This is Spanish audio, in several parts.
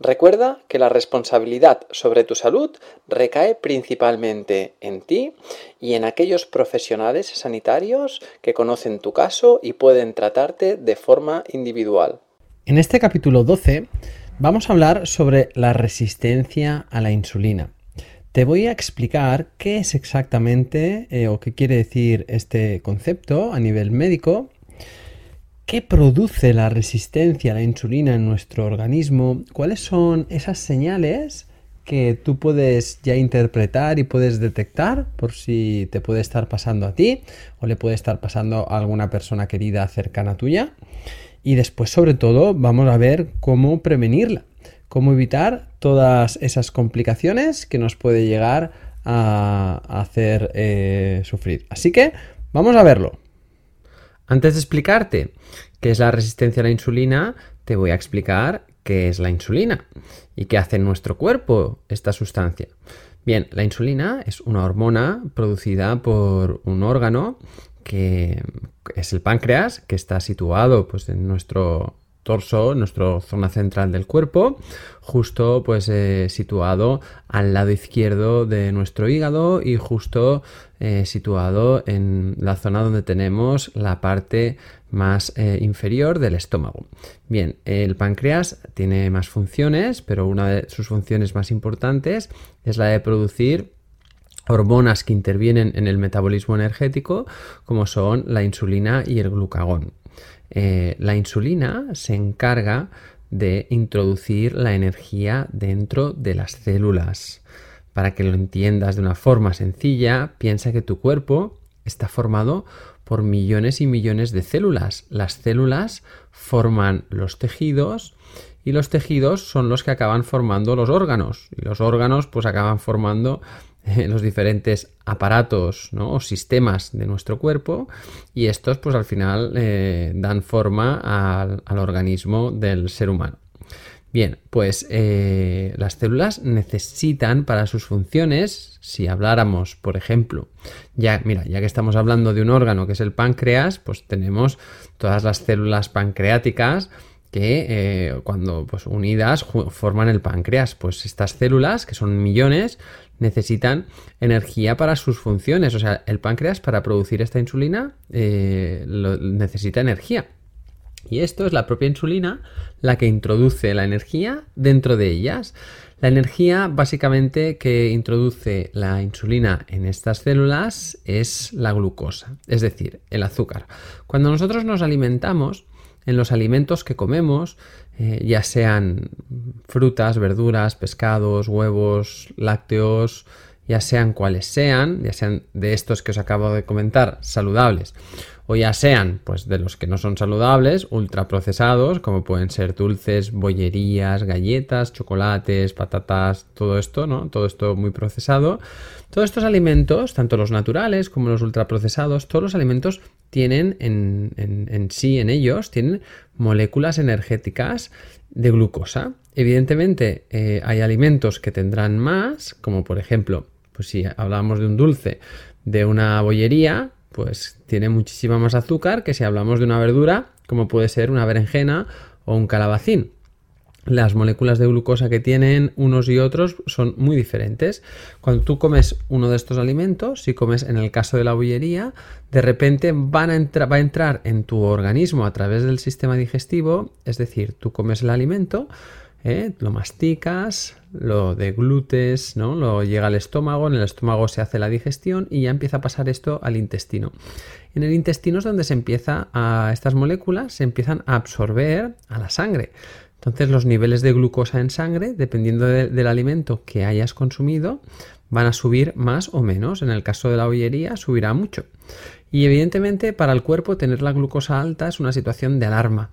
Recuerda que la responsabilidad sobre tu salud recae principalmente en ti y en aquellos profesionales sanitarios que conocen tu caso y pueden tratarte de forma individual. En este capítulo 12 vamos a hablar sobre la resistencia a la insulina. Te voy a explicar qué es exactamente eh, o qué quiere decir este concepto a nivel médico ¿Qué produce la resistencia a la insulina en nuestro organismo? ¿Cuáles son esas señales que tú puedes ya interpretar y puedes detectar por si te puede estar pasando a ti o le puede estar pasando a alguna persona querida cercana tuya? Y después, sobre todo, vamos a ver cómo prevenirla, cómo evitar todas esas complicaciones que nos puede llegar a hacer eh, sufrir. Así que vamos a verlo. Antes de explicarte qué es la resistencia a la insulina, te voy a explicar qué es la insulina y qué hace en nuestro cuerpo esta sustancia. Bien, la insulina es una hormona producida por un órgano que es el páncreas, que está situado pues, en nuestro torso, nuestra zona central del cuerpo, justo pues eh, situado al lado izquierdo de nuestro hígado y justo eh, situado en la zona donde tenemos la parte más eh, inferior del estómago. Bien, el páncreas tiene más funciones, pero una de sus funciones más importantes es la de producir hormonas que intervienen en el metabolismo energético, como son la insulina y el glucagón. Eh, la insulina se encarga de introducir la energía dentro de las células. Para que lo entiendas de una forma sencilla, piensa que tu cuerpo está formado por millones y millones de células. Las células forman los tejidos y los tejidos son los que acaban formando los órganos. Y los órganos pues acaban formando los diferentes aparatos o sistemas de nuestro cuerpo y estos pues al final eh, dan forma al, organismo del ser humano. Bien, pues eh, las células necesitan para sus funciones, si habláramos, por ejemplo, ya, mira, ya que estamos hablando de un órgano que es el páncreas, pues tenemos todas las células pancreáticas que eh, cuando pues, unidas forman el páncreas. Pues estas células, que son millones, necesitan energía para sus funciones. O sea, el páncreas para producir esta insulina eh, necesita energía. Y esto es la propia insulina la que introduce la energía dentro de ellas. La energía básicamente que introduce la insulina en estas células es la glucosa, es decir, el azúcar. Cuando nosotros nos alimentamos, en los alimentos que comemos, eh, ya sean frutas, verduras, pescados, huevos, lácteos, ya sean cuales sean, ya sean de estos que os acabo de comentar, saludables, o ya sean pues de los que no son saludables, ultraprocesados, como pueden ser dulces, bollerías, galletas, chocolates, patatas, todo esto, ¿no? Todo esto muy procesado. Todos estos alimentos, tanto los naturales como los ultraprocesados, todos los alimentos tienen en, sí, en ellos, tienen moléculas energéticas de glucosa. Evidentemente, eh, hay alimentos que tendrán más, como por ejemplo, pues si hablamos de un dulce de una bollería, pues tiene muchísima más azúcar que si hablamos de una verdura, como puede ser una berenjena o un calabacín. las moléculas de glucosa que tienen unos y otros son muy diferentes. Cuando tú comes uno de estos alimentos, si comes en el caso de la bollería, de repente van a va a entrar en tu organismo a través del sistema digestivo, es decir, tú comes el alimento, ¿eh? lo masticas, lo deglutes, ¿no? Lo llega al estómago, en el estómago se hace la digestión y ya empieza a pasar esto al intestino. En el intestino es donde se empieza a estas moléculas se empiezan a absorber a la sangre. Entonces los niveles de glucosa en sangre, dependiendo del alimento que hayas consumido, van a subir más o menos. En el caso de la bollería subirá mucho. Y evidentemente para el cuerpo tener la glucosa alta es una situación de alarma.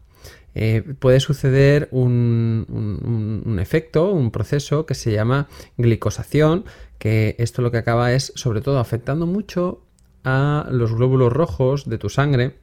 Eh, puede suceder un, un, efecto, un proceso que se llama glicosación, que esto lo que acaba es sobre todo afectando mucho a los glóbulos rojos de tu sangre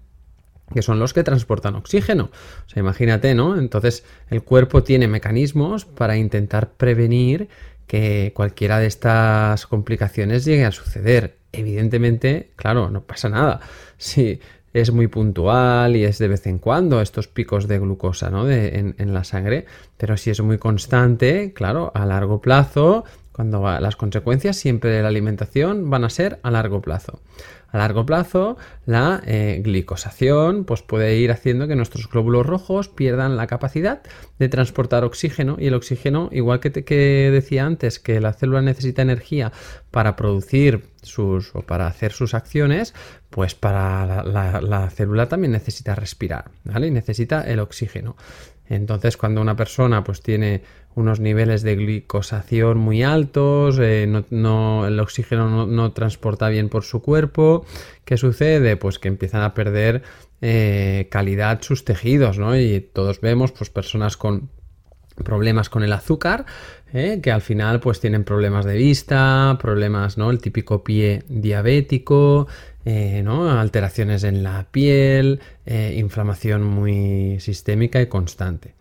que son los que transportan oxígeno. O sea, imagínate, ¿no? Entonces, el cuerpo tiene mecanismos para intentar prevenir que cualquiera de estas complicaciones llegue a suceder. Evidentemente, claro, no pasa nada. Si es muy puntual y es de vez en cuando estos picos de glucosa ¿no? en, en, la sangre, pero si es muy constante, claro, a largo plazo, cuando va, las consecuencias siempre de la alimentación van a ser a largo plazo. A largo plazo, la eh, glicosación pues puede ir haciendo que nuestros glóbulos rojos pierdan la capacidad de transportar oxígeno y el oxígeno, igual que, que decía antes, que la célula necesita energía para producir sus o para hacer sus acciones, pues para la, la célula también necesita respirar, ¿vale? Y necesita el oxígeno. Entonces, cuando una persona pues tiene unos niveles de glicosación muy altos, eh, no, el oxígeno no, transporta bien por su cuerpo, ¿qué sucede? Pues que empiezan a perder eh, calidad sus tejidos, ¿no? Y todos vemos pues personas con problemas con el azúcar, ¿eh? que al final pues tienen problemas de vista, problemas, ¿no? El típico pie diabético, eh, alteraciones en la piel, eh, inflamación muy sistémica y constante.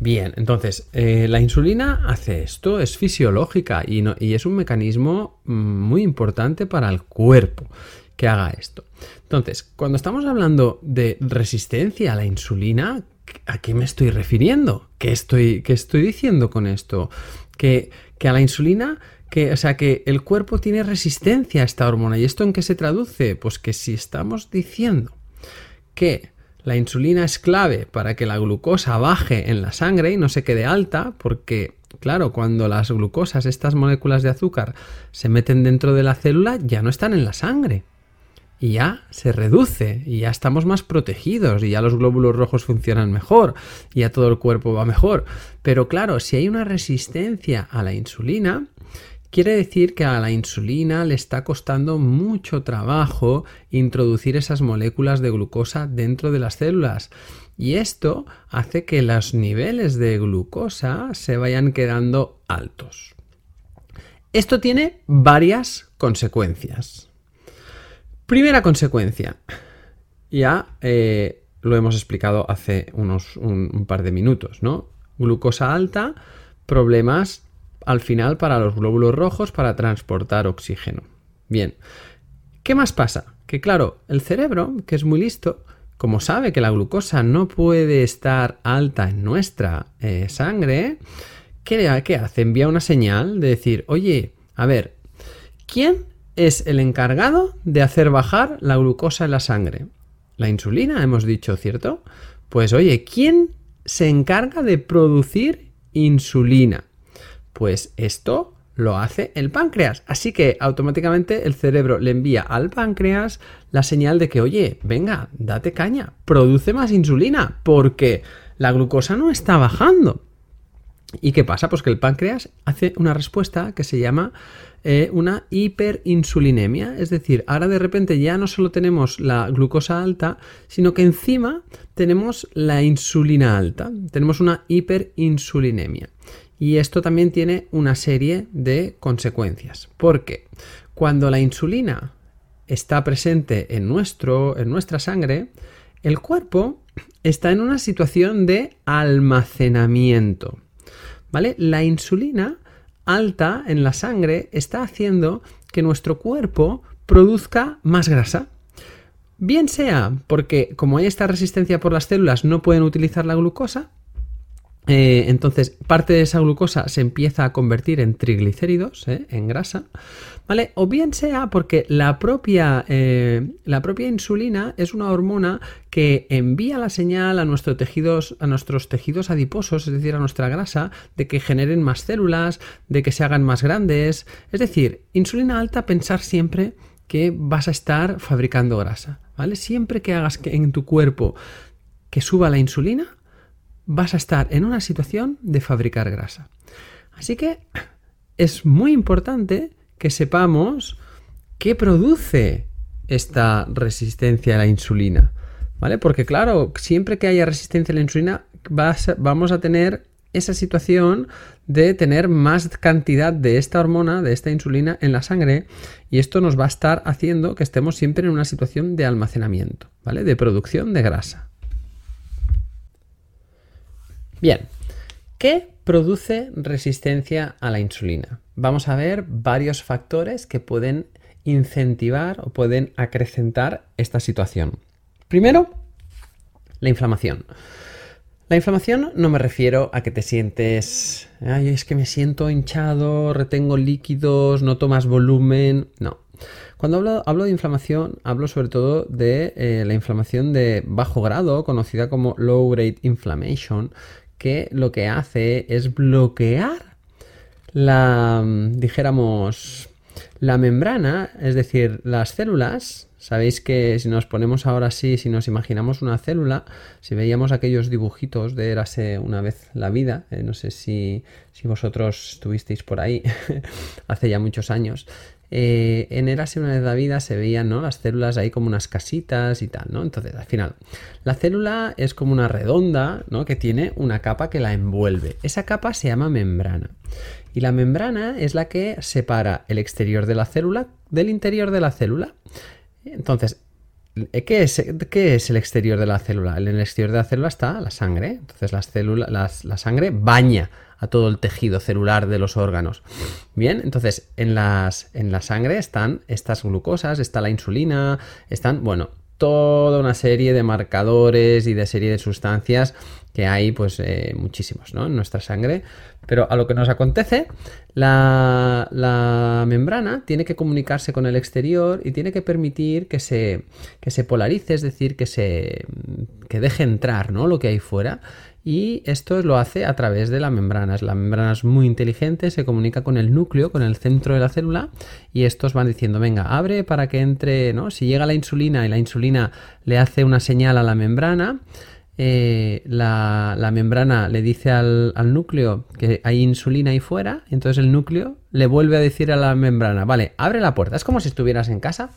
Bien, entonces, la insulina hace esto, es fisiológica y, y, es un mecanismo mm, muy importante para el cuerpo que haga esto. Entonces, cuando estamos hablando de resistencia a la insulina, ¿a qué me estoy refiriendo? ¿Qué estoy, qué estoy diciendo con esto? Que, que a la insulina que, o sea, que el cuerpo tiene resistencia a esta hormona. ¿Y esto en qué se traduce? Pues que si estamos diciendo que la insulina es clave para que la glucosa baje en la sangre y no se quede alta, porque, claro, cuando las glucosas, estas moléculas de azúcar, se meten dentro de la célula, ya no están en la sangre. Y ya se reduce, y ya estamos más protegidos, y ya los glóbulos rojos funcionan mejor, y ya todo el cuerpo va mejor. Pero claro, si hay una resistencia a la insulina, Quiere decir que a la insulina le está costando mucho trabajo introducir esas moléculas de glucosa dentro de las células y esto hace que los niveles de glucosa se vayan quedando altos. Esto tiene varias consecuencias. Primera consecuencia, ya eh, lo hemos explicado hace unos un par de minutos, ¿no? Glucosa alta, problemas al final para los glóbulos rojos para transportar oxígeno. Bien, ¿qué más pasa? Que claro, el cerebro, que es muy listo, como sabe que la glucosa no puede estar alta en nuestra eh, sangre, ¿qué, ¿qué hace? Envía una señal de decir, oye, a ver, ¿quién es el encargado de hacer bajar la glucosa en la sangre? La insulina, hemos dicho, ¿cierto? Pues oye, ¿quién se encarga de producir insulina? Pues esto lo hace el páncreas. Así que automáticamente el cerebro le envía al páncreas la señal de que, oye, venga, date caña, produce más insulina, porque la glucosa no está bajando. ¿Y qué pasa? Pues que el páncreas hace una respuesta que se llama eh, una hiperinsulinemia. Es decir, ahora de repente ya no solo tenemos la glucosa alta, sino que encima tenemos la insulina alta. Tenemos una hiperinsulinemia. Y esto también tiene una serie de consecuencias. Porque cuando la insulina está presente en, nuestro, en nuestra sangre, el cuerpo está en una situación de almacenamiento. ¿Vale? La insulina alta en la sangre está haciendo que nuestro cuerpo produzca más grasa. Bien sea porque como hay esta resistencia por las células no pueden utilizar la glucosa, Eh, entonces, parte de esa glucosa se empieza a convertir en triglicéridos, ¿eh? en grasa, ¿vale? O bien sea porque la propia, eh, la propia insulina es una hormona que envía la señal a, nuestros tejidos, a nuestros tejidos adiposos, es decir, a nuestra grasa, de que generen más células, de que se hagan más grandes. Es decir, insulina alta, pensar siempre que vas a estar fabricando grasa, ¿vale? Siempre que hagas que en tu cuerpo que suba la insulina, vas a estar en una situación de fabricar grasa. Así que es muy importante que sepamos qué produce esta resistencia a la insulina. ¿Vale? Porque claro, siempre que haya resistencia a la insulina, vamos a tener esa situación de tener más cantidad de esta hormona, de esta insulina en la sangre y esto nos va a estar haciendo que estemos siempre en una situación de almacenamiento, ¿vale? De producción de grasa. Bien, ¿qué produce resistencia a la insulina? Vamos a ver varios factores que pueden incentivar o pueden acrecentar esta situación. Primero, la inflamación. La inflamación no me refiero a que te sientes, ay, es que me siento hinchado, retengo líquidos, no tomas volumen, no. Cuando hablo, de inflamación, hablo sobre todo de eh, la inflamación de bajo grado, conocida como low grade inflammation, que lo que hace es bloquear la, dijéramos, la membrana, es decir, las células. Sabéis que si nos ponemos ahora así, si nos imaginamos una célula, si veíamos aquellos dibujitos de Érase una vez la vida, eh, no sé si, si vosotros estuvisteis por ahí hace ya muchos años, eh, en Érase una vez la vida se veían ¿no? las células ahí como unas casitas y tal, ¿no? Entonces, al final, la célula es como una redonda, ¿no? Que tiene una capa que la envuelve. Esa capa se llama membrana. Y la membrana es la que separa el exterior de la célula del interior de la célula. Entonces, ¿Qué es, ¿Qué es, el exterior de la célula? En el exterior de la célula está la sangre. Entonces las células, la sangre baña a todo el tejido celular de los órganos. Bien, entonces en, las, en la sangre están estas glucosas, está la insulina, están, bueno, toda una serie de marcadores y de serie de sustancias que hay pues eh, muchísimos ¿no? en nuestra sangre. Pero a lo que nos acontece, la, la, membrana tiene que comunicarse con el exterior y tiene que permitir que se, que se polarice, es decir, que se que deje entrar ¿no? lo que hay fuera y esto lo hace a través de la membrana. La membrana es muy inteligente, se comunica con el núcleo, con el centro de la célula y estos van diciendo, venga, abre para que entre, ¿no? Si llega la insulina y la insulina le hace una señal a la membrana, eh, la, membrana le dice al, núcleo que hay insulina ahí fuera, entonces el núcleo le vuelve a decir a la membrana, vale, abre la puerta. Es como si estuvieras en casa,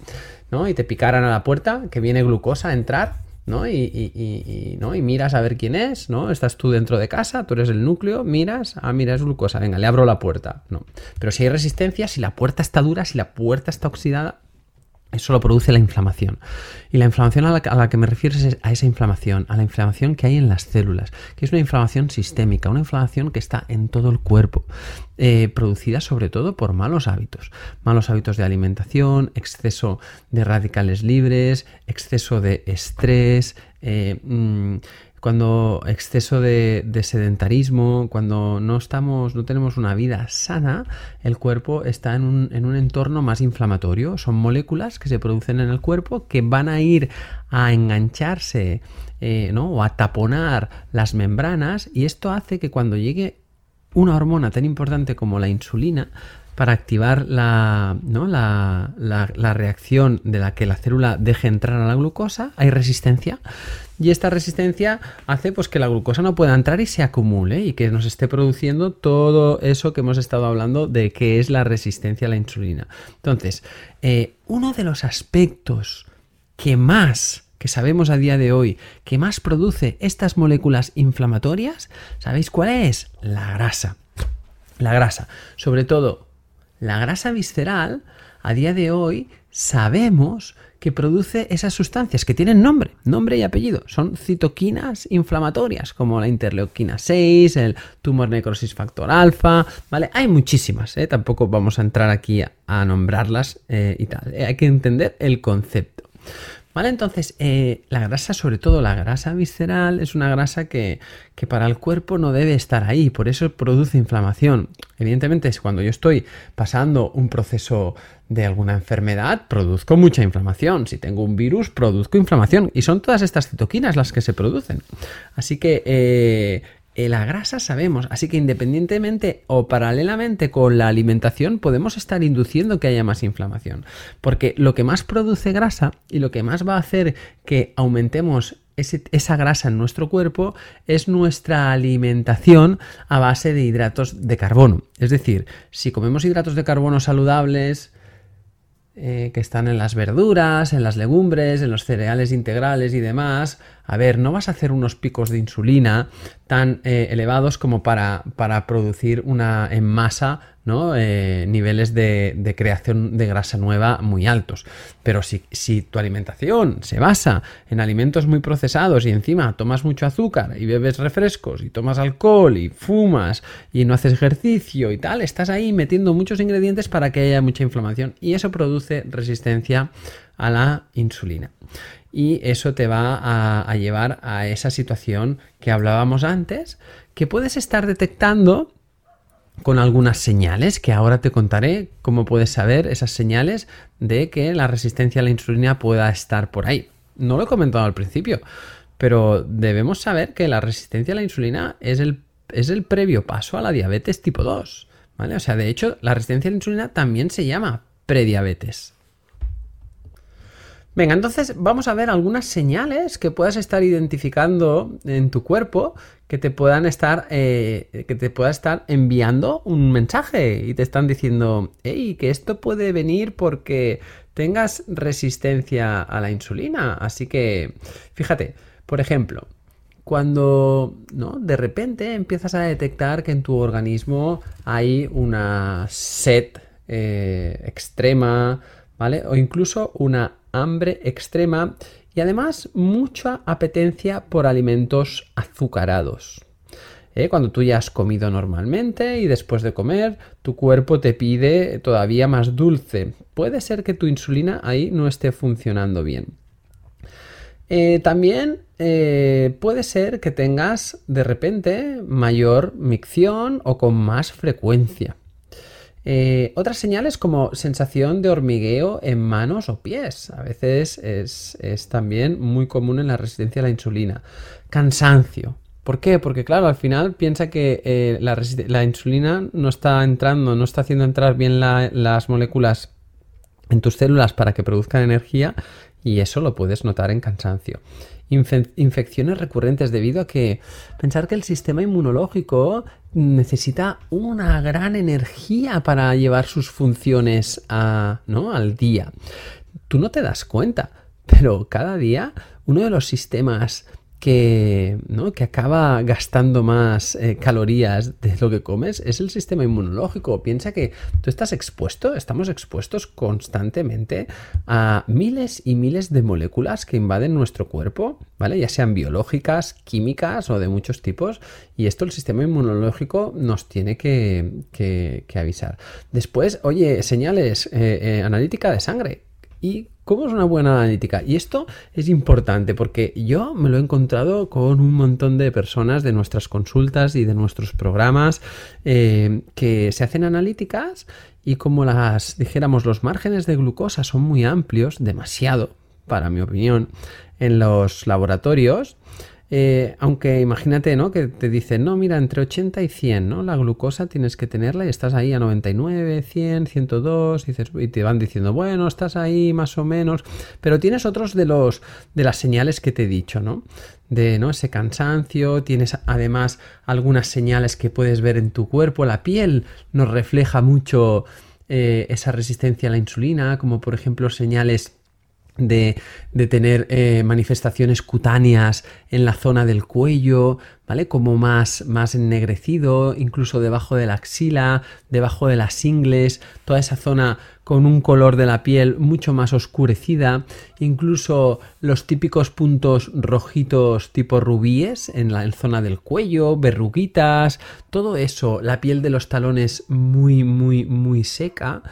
¿no? Y te picaran a la puerta, que viene glucosa a entrar ¿no? Y, ¿no? y miras a ver quién es, ¿no? Estás tú dentro de casa, tú eres el núcleo, miras, ah, mira, es glucosa, venga, le abro la puerta, ¿no? Pero si hay resistencia, si la puerta está dura, si la puerta está oxidada, eso lo produce la inflamación. Y la inflamación a la, que me refiero es a esa inflamación, a la inflamación que hay en las células, que es una inflamación sistémica, una inflamación que está en todo el cuerpo, eh, producida sobre todo por malos hábitos. Malos hábitos de alimentación, exceso de radicales libres, exceso de estrés, eh, mm, cuando exceso de, sedentarismo, cuando no estamos, no tenemos una vida sana, el cuerpo está en un, en un, entorno más inflamatorio. Son moléculas que se producen en el cuerpo que van a ir a engancharse eh, ¿no? o a taponar las membranas y esto hace que cuando llegue una hormona tan importante como la insulina, para activar la, ¿no? la, la, reacción de la que la célula deje entrar a la glucosa, hay resistencia y esta resistencia hace pues que la glucosa no pueda entrar y se acumule y que nos esté produciendo todo eso que hemos estado hablando de qué es la resistencia a la insulina. Entonces, eh, uno de los aspectos que más que sabemos a día de hoy que más produce estas moléculas inflamatorias, ¿sabéis cuál es? La grasa. La grasa. Sobre todo, la grasa visceral, a día de hoy sabemos que produce esas sustancias que tienen nombre, nombre y apellido. Son citoquinas inflamatorias, como la interleuquina 6, el tumor necrosis factor alfa, ¿vale? Hay muchísimas, ¿eh? tampoco vamos a entrar aquí a, nombrarlas eh, y tal. Eh, hay que entender el concepto. ¿Vale? Entonces, eh, la grasa, sobre todo la grasa visceral, es una grasa que, que, para el cuerpo no debe estar ahí, por eso produce inflamación. Evidentemente, es cuando yo estoy pasando un proceso de alguna enfermedad, produzco mucha inflamación. Si tengo un virus, produzco inflamación. Y son todas estas citoquinas las que se producen. Así que eh, la grasa sabemos, así que independientemente o paralelamente con la alimentación podemos estar induciendo que haya más inflamación. Porque lo que más produce grasa y lo que más va a hacer que aumentemos esa grasa en nuestro cuerpo es nuestra alimentación a base de hidratos de carbono. Es decir, si comemos hidratos de carbono saludables, eh, que están en las verduras, en las legumbres, en los cereales integrales y demás, a ver, no vas a hacer unos picos de insulina tan eh, elevados como para, para, producir una en masa ¿no? Eh, niveles de, creación de grasa nueva muy altos. Pero si, si, tu alimentación se basa en alimentos muy procesados y encima tomas mucho azúcar y bebes refrescos y tomas alcohol y fumas y no haces ejercicio y tal, estás ahí metiendo muchos ingredientes para que haya mucha inflamación y eso produce resistencia a la insulina. Y eso te va a, llevar a esa situación que hablábamos antes, que puedes estar detectando con algunas señales que ahora te contaré cómo puedes saber esas señales de que la resistencia a la insulina pueda estar por ahí. No lo he comentado al principio, pero debemos saber que la resistencia a la insulina es el, es el previo paso a la diabetes tipo 2. ¿vale? O sea, de hecho, la resistencia a la insulina también se llama prediabetes. Venga, entonces vamos a ver algunas señales que puedas estar identificando en tu cuerpo que te puedan estar, eh, que te pueda estar enviando un mensaje y te están diciendo, hey, que esto puede venir porque tengas resistencia a la insulina. Así que, fíjate, por ejemplo, cuando ¿no? de repente empiezas a detectar que en tu organismo hay una sed eh, extrema, ¿vale? O incluso una hambre extrema y además mucha apetencia por alimentos azucarados. ¿Eh? Cuando tú ya has comido normalmente y después de comer tu cuerpo te pide todavía más dulce. Puede ser que tu insulina ahí no esté funcionando bien. Eh, también eh, puede ser que tengas de repente mayor micción o con más frecuencia. Eh, otras señales como sensación de hormigueo en manos o pies. A veces es, también muy común en la resistencia a la insulina. Cansancio. ¿Por qué? Porque claro, al final piensa que eh, la, insulina no está entrando, no está haciendo entrar bien las moléculas en tus células para que produzcan energía y eso lo puedes notar en cansancio infecciones recurrentes debido a que pensar que el sistema inmunológico necesita una gran energía para llevar sus funciones a, ¿no? al día. Tú no te das cuenta, pero cada día uno de los sistemas que, ¿no? que acaba gastando más eh, calorías de lo que comes es el sistema inmunológico. Piensa que tú estás expuesto, estamos expuestos constantemente a miles y miles de moléculas que invaden nuestro cuerpo, ¿vale? Ya sean biológicas, químicas o de muchos tipos. Y esto el sistema inmunológico nos tiene que, avisar. Después, oye, señales, eh, eh, analítica de sangre. ¿Y cómo es una buena analítica? Y esto es importante porque yo me lo he encontrado con un montón de personas de nuestras consultas y de nuestros programas eh, que se hacen analíticas y como las dijéramos los márgenes de glucosa son muy amplios, demasiado para mi opinión, en los laboratorios, eh, aunque imagínate, ¿no? Que te dicen, no, mira, entre 80 y 100, ¿no? La glucosa tienes que tenerla y estás ahí a 99, 100, 102, y, y te van diciendo, bueno, estás ahí más o menos, pero tienes otros de los de las señales que te he dicho, ¿no? De ¿no? ese cansancio, tienes además algunas señales que puedes ver en tu cuerpo, la piel nos refleja mucho eh, esa resistencia a la insulina, como por ejemplo señales de, tener eh, manifestaciones cutáneas en la zona del cuello, ¿vale? Como más, más ennegrecido, incluso debajo de la axila, debajo de las ingles, toda esa zona con un color de la piel mucho más oscurecida, incluso los típicos puntos rojitos tipo rubíes en la zona del cuello, verruguitas, todo eso, la piel de los talones muy, muy, muy seca.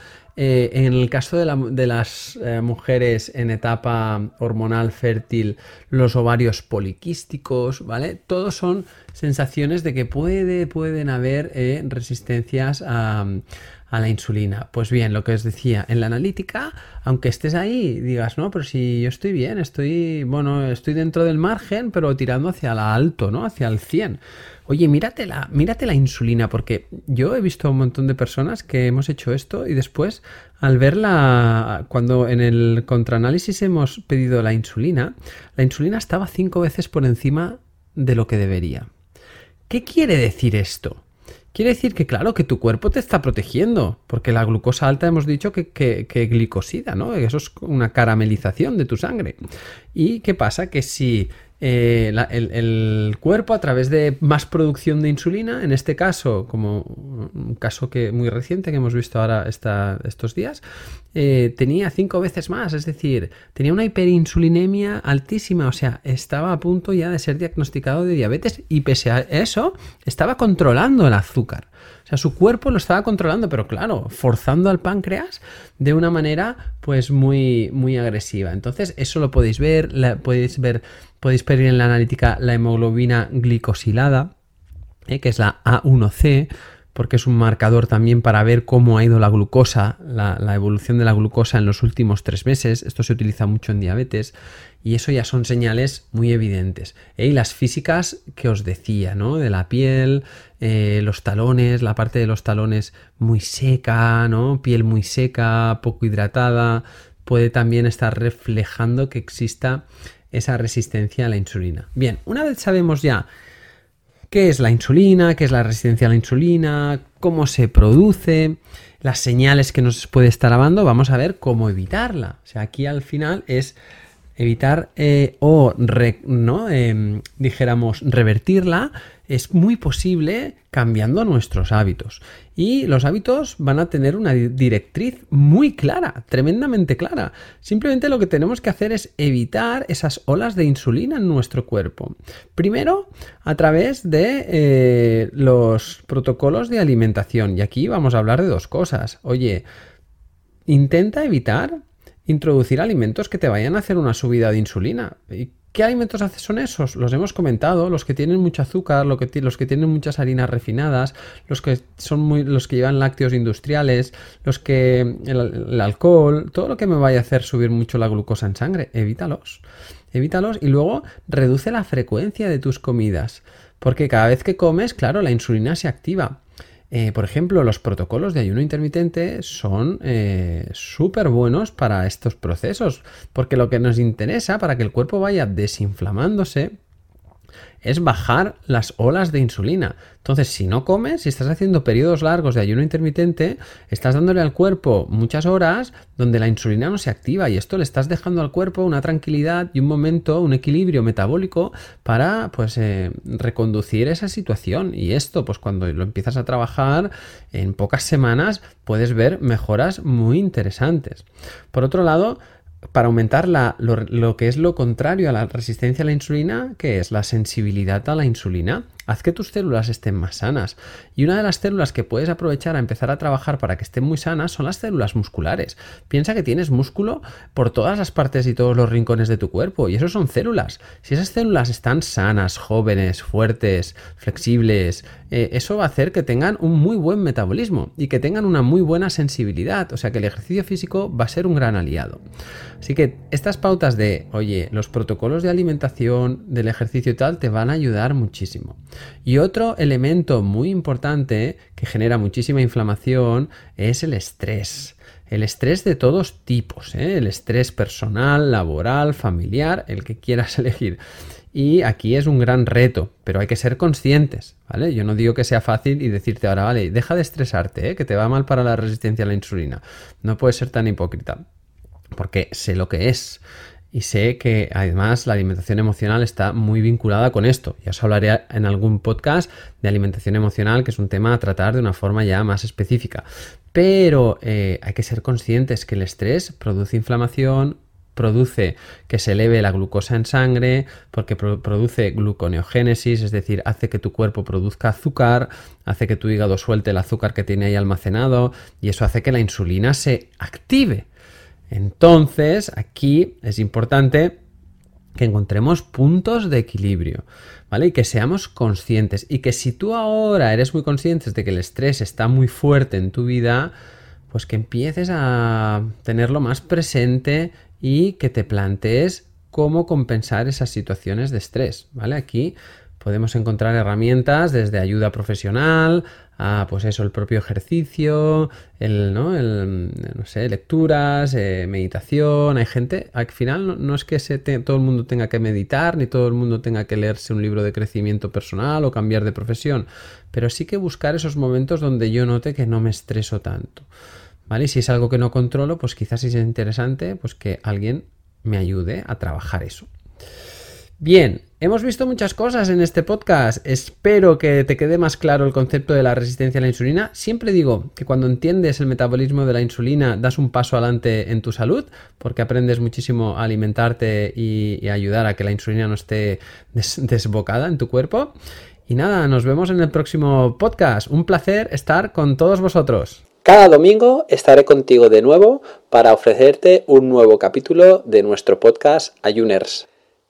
Eh, en el caso de, las eh, mujeres en etapa hormonal fértil, los ovarios poliquísticos, ¿vale? Todos son sensaciones de que puede, pueden haber eh, resistencias a, a la insulina. Pues bien, lo que os decía, en la analítica, aunque estés ahí, digas, no, pero si yo estoy bien, estoy, bueno, estoy dentro del margen, pero tirando hacia la alto, ¿no? Hacia el 100. Oye, mírate la, mírate la insulina, porque yo he visto a un montón de personas que hemos hecho esto y después, al verla, cuando en el contraanálisis hemos pedido la insulina, la insulina estaba cinco veces por encima de lo que debería. ¿Qué quiere decir esto? Quiere decir que, claro, que tu cuerpo te está protegiendo, porque la glucosa alta hemos dicho que, que, glicosida, ¿no? Eso es una caramelización de tu sangre. ¿Y qué pasa? Que si eh, el, cuerpo a través de más producción de insulina, en este caso, como un caso que muy reciente que hemos visto ahora estos días, eh, tenía cinco veces más, es decir, tenía una hiperinsulinemia altísima, o sea, estaba a punto ya de ser diagnosticado de diabetes y pese a eso, estaba controlando el azúcar. O sea, su cuerpo lo estaba controlando, pero claro, forzando al páncreas de una manera pues muy, muy agresiva. Entonces, eso lo podéis ver, podéis ver Podéis pedir en la analítica la hemoglobina glicosilada, eh, que es la A1C, porque es un marcador también para ver cómo ha ido la glucosa, la, evolución de la glucosa en los últimos tres meses. Esto se utiliza mucho en diabetes y eso ya son señales muy evidentes. Eh, y las físicas que os decía, ¿no? De la piel, eh, los talones, la parte de los talones muy seca, ¿no? Piel muy seca, poco hidratada, puede también estar reflejando que exista esa resistencia a la insulina. Bien, una vez sabemos ya qué es la insulina, qué es la resistencia a la insulina, cómo se produce, las señales que nos puede estar dando, vamos a ver cómo evitarla. O sea, aquí al final es evitar eh, o, ¿no? Em, dijéramos, revertirla es muy posible cambiando nuestros hábitos. Y los hábitos van a tener una directriz muy clara, tremendamente clara. Simplemente lo que tenemos que hacer es evitar esas olas de insulina en nuestro cuerpo. Primero, a través de eh, los protocolos de alimentación. Y aquí vamos a hablar de dos cosas. Oye, intenta evitar introducir alimentos que te vayan a hacer una subida de insulina. ¿Qué alimentos son esos? Los hemos comentado, los que tienen mucho azúcar, los que tienen muchas harinas refinadas, los que son muy, los que llevan lácteos industriales, los que el, alcohol, todo lo que me vaya a hacer subir mucho la glucosa en sangre, evítalos. Evítalos y luego reduce la frecuencia de tus comidas, porque cada vez que comes, claro, la insulina se activa. Eh, por ejemplo, los protocolos de ayuno intermitente son eh, súper buenos para estos procesos, porque lo que nos interesa para que el cuerpo vaya desinflamándose es bajar las olas de insulina. Entonces, si no comes, si estás haciendo periodos largos de ayuno intermitente, estás dándole al cuerpo muchas horas donde la insulina no se activa y esto le estás dejando al cuerpo una tranquilidad y un momento, un equilibrio metabólico para pues eh, reconducir esa situación. Y esto, pues cuando lo empiezas a trabajar en pocas semanas, puedes ver mejoras muy interesantes. Por otro lado, para aumentar lo, que es lo contrario a la resistencia a la insulina, que es la sensibilidad a la insulina. Haz que tus células estén más sanas. Y una de las células que puedes aprovechar a empezar a trabajar para que estén muy sanas son las células musculares. Piensa que tienes músculo por todas las partes y todos los rincones de tu cuerpo. Y eso son células. Si esas células están sanas, jóvenes, fuertes, flexibles, eh, eso va a hacer que tengan un muy buen metabolismo y que tengan una muy buena sensibilidad. O sea que el ejercicio físico va a ser un gran aliado. Así que estas pautas de, oye, los protocolos de alimentación, del ejercicio y tal, te van a ayudar muchísimo. Y otro elemento muy importante que genera muchísima inflamación es el estrés. El estrés de todos tipos, ¿eh? el estrés personal, laboral, familiar, el que quieras elegir. Y aquí es un gran reto, pero hay que ser conscientes, ¿vale? Yo no digo que sea fácil y decirte ahora, vale, deja de estresarte, ¿eh? que te va mal para la resistencia a la insulina. No puedes ser tan hipócrita, porque sé lo que es. Y sé que además la alimentación emocional está muy vinculada con esto. Ya os hablaré en algún podcast de alimentación emocional, que es un tema a tratar de una forma ya más específica. Pero eh, hay que ser conscientes que el estrés produce inflamación, produce que se eleve la glucosa en sangre, porque produce gluconeogénesis, es decir, hace que tu cuerpo produzca azúcar, hace que tu hígado suelte el azúcar que tiene ahí almacenado y eso hace que la insulina se active. Entonces, aquí es importante que encontremos puntos de equilibrio, ¿vale? Y que seamos conscientes. Y que si tú ahora eres muy consciente de que el estrés está muy fuerte en tu vida, pues que empieces a tenerlo más presente y que te plantees cómo compensar esas situaciones de estrés, ¿vale? Aquí podemos encontrar herramientas desde ayuda profesional a, pues eso, el propio ejercicio, el, ¿no? El, no sé, lecturas, eh, meditación. Hay gente, al final no, es que se todo el mundo tenga que meditar, ni todo el mundo tenga que leerse un libro de crecimiento personal o cambiar de profesión, pero sí que buscar esos momentos donde yo note que no me estreso tanto. ¿Vale? Si es algo que no controlo, pues quizás es interesante pues que alguien me ayude a trabajar eso. Bien, hemos visto muchas cosas en este podcast. Espero que te quede más claro el concepto de la resistencia a la insulina. Siempre digo que cuando entiendes el metabolismo de la insulina das un paso adelante en tu salud porque aprendes muchísimo a alimentarte y, ayudar a que la insulina no esté desbocada en tu cuerpo. Y nada, nos vemos en el próximo podcast. Un placer estar con todos vosotros. Cada domingo estaré contigo de nuevo para ofrecerte un nuevo capítulo de nuestro podcast Ayuners.